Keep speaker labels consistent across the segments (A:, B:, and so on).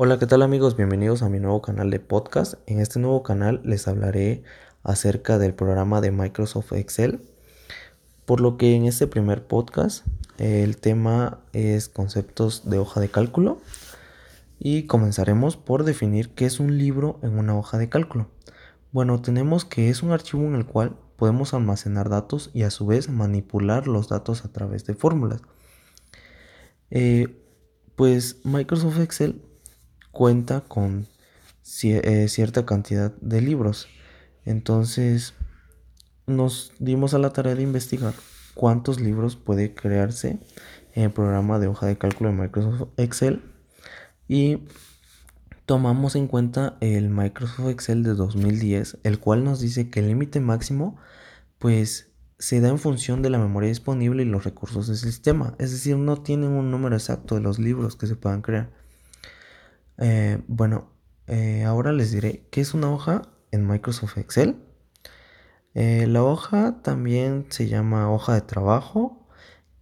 A: Hola, ¿qué tal amigos? Bienvenidos a mi nuevo canal de podcast. En este nuevo canal les hablaré acerca del programa de Microsoft Excel. Por lo que en este primer podcast el tema es conceptos de hoja de cálculo y comenzaremos por definir qué es un libro en una hoja de cálculo. Bueno, tenemos que es un archivo en el cual podemos almacenar datos y a su vez manipular los datos a través de fórmulas. Eh, pues Microsoft Excel cuenta con eh, cierta cantidad de libros. Entonces nos dimos a la tarea de investigar cuántos libros puede crearse en el programa de hoja de cálculo de Microsoft Excel y tomamos en cuenta el Microsoft Excel de 2010, el cual nos dice que el límite máximo pues se da en función de la memoria disponible y los recursos del sistema, es decir, no tienen un número exacto de los libros que se puedan crear. Eh, bueno, eh, ahora les diré qué es una hoja en Microsoft Excel. Eh, la hoja también se llama hoja de trabajo,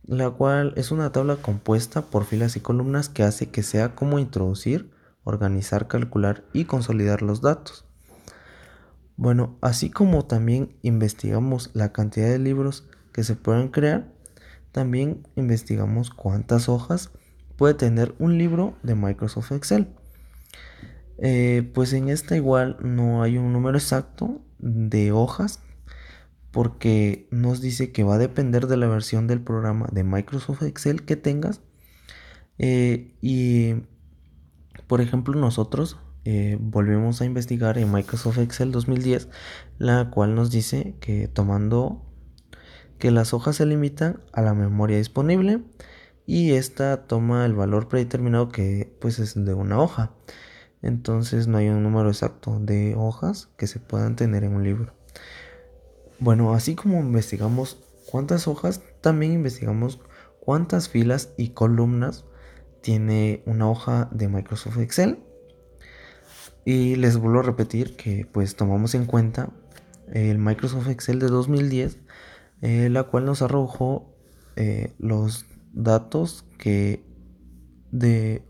A: la cual es una tabla compuesta por filas y columnas que hace que sea como introducir, organizar, calcular y consolidar los datos. Bueno, así como también investigamos la cantidad de libros que se pueden crear, también investigamos cuántas hojas puede tener un libro de Microsoft Excel. Eh, pues en esta igual no hay un número exacto de hojas porque nos dice que va a depender de la versión del programa de Microsoft Excel que tengas. Eh, y por ejemplo nosotros eh, volvemos a investigar en Microsoft Excel 2010, la cual nos dice que tomando que las hojas se limitan a la memoria disponible y esta toma el valor predeterminado que pues es de una hoja. Entonces no hay un número exacto de hojas que se puedan tener en un libro. Bueno, así como investigamos cuántas hojas, también investigamos cuántas filas y columnas tiene una hoja de Microsoft Excel. Y les vuelvo a repetir que pues tomamos en cuenta el Microsoft Excel de 2010, eh, la cual nos arrojó eh, los datos que de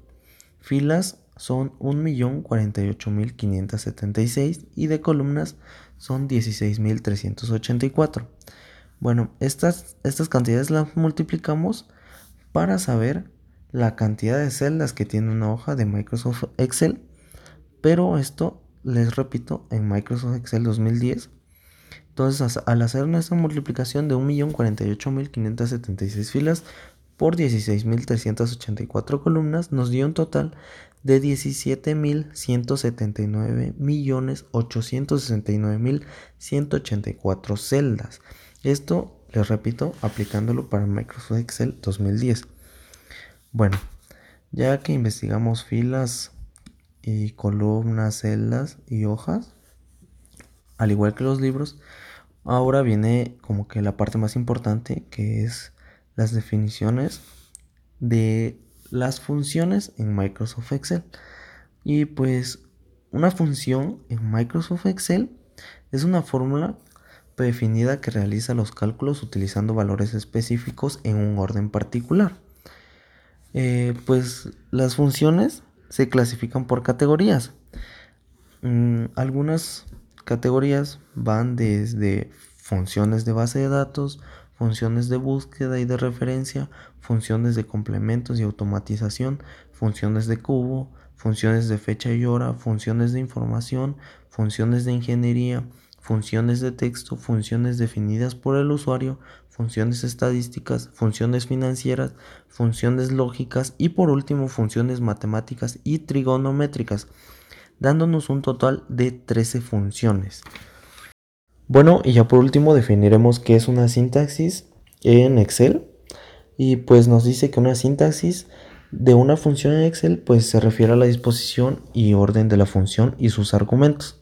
A: filas son 1.048.576 y de columnas son 16.384. Bueno, estas, estas cantidades las multiplicamos para saber la cantidad de celdas que tiene una hoja de Microsoft Excel, pero esto les repito en Microsoft Excel 2010. Entonces, al hacer nuestra multiplicación de 1.048.576 filas por 16.384 columnas, nos dio un total de 17.179.869.184 celdas. Esto, les repito, aplicándolo para Microsoft Excel 2010. Bueno, ya que investigamos filas y columnas, celdas y hojas, al igual que los libros, ahora viene como que la parte más importante que es las definiciones de las funciones en Microsoft Excel. Y pues una función en Microsoft Excel es una fórmula predefinida que realiza los cálculos utilizando valores específicos en un orden particular. Eh, pues las funciones se clasifican por categorías. Mm, algunas categorías van desde funciones de base de datos, funciones de búsqueda y de referencia, funciones de complementos y automatización, funciones de cubo, funciones de fecha y hora, funciones de información, funciones de ingeniería, funciones de texto, funciones definidas por el usuario, funciones estadísticas, funciones financieras, funciones lógicas y por último funciones matemáticas y trigonométricas, dándonos un total de 13 funciones. Bueno, y ya por último definiremos qué es una sintaxis en Excel. Y pues nos dice que una sintaxis de una función en Excel pues se refiere a la disposición y orden de la función y sus argumentos.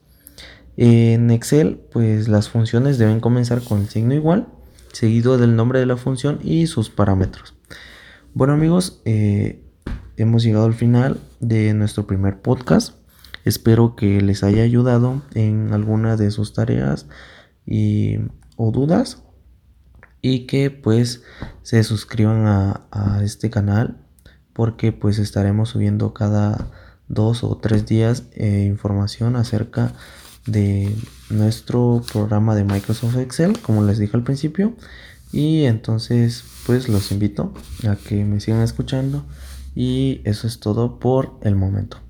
A: En Excel pues las funciones deben comenzar con el signo igual, seguido del nombre de la función y sus parámetros. Bueno amigos, eh, hemos llegado al final de nuestro primer podcast. Espero que les haya ayudado en alguna de sus tareas y, o dudas y que pues se suscriban a, a este canal porque pues estaremos subiendo cada dos o tres días eh, información acerca de nuestro programa de Microsoft Excel, como les dije al principio. Y entonces, pues los invito a que me sigan escuchando. Y eso es todo por el momento.